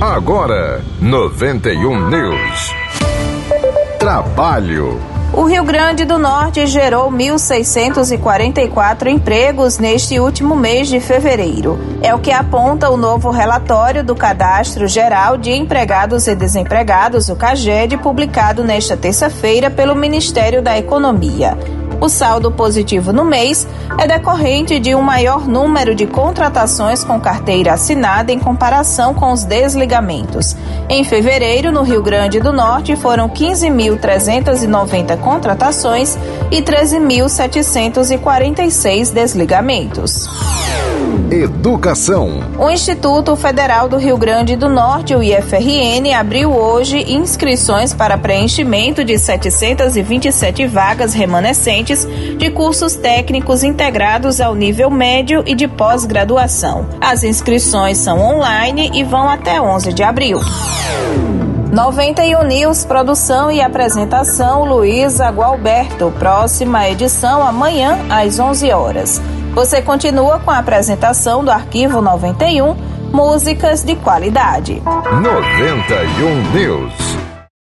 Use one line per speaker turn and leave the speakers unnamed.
Agora, 91 News. Trabalho.
O Rio Grande do Norte gerou 1.644 empregos neste último mês de fevereiro. É o que aponta o novo relatório do Cadastro Geral de Empregados e Desempregados, o CAGED, publicado nesta terça-feira pelo Ministério da Economia. O saldo positivo no mês é decorrente de um maior número de contratações com carteira assinada em comparação com os desligamentos. Em fevereiro, no Rio Grande do Norte, foram 15.390 contratações e 13.746 desligamentos.
Educação.
O Instituto Federal do Rio Grande do Norte, o IFRN, abriu hoje inscrições para preenchimento de 727 vagas remanescentes de cursos técnicos integrados ao nível médio e de pós-graduação. As inscrições são online e vão até 11 de abril. 91 News, produção e apresentação Luísa Gualberto. Próxima edição amanhã às 11 horas. Você continua com a apresentação do Arquivo 91, músicas de qualidade.
91 News.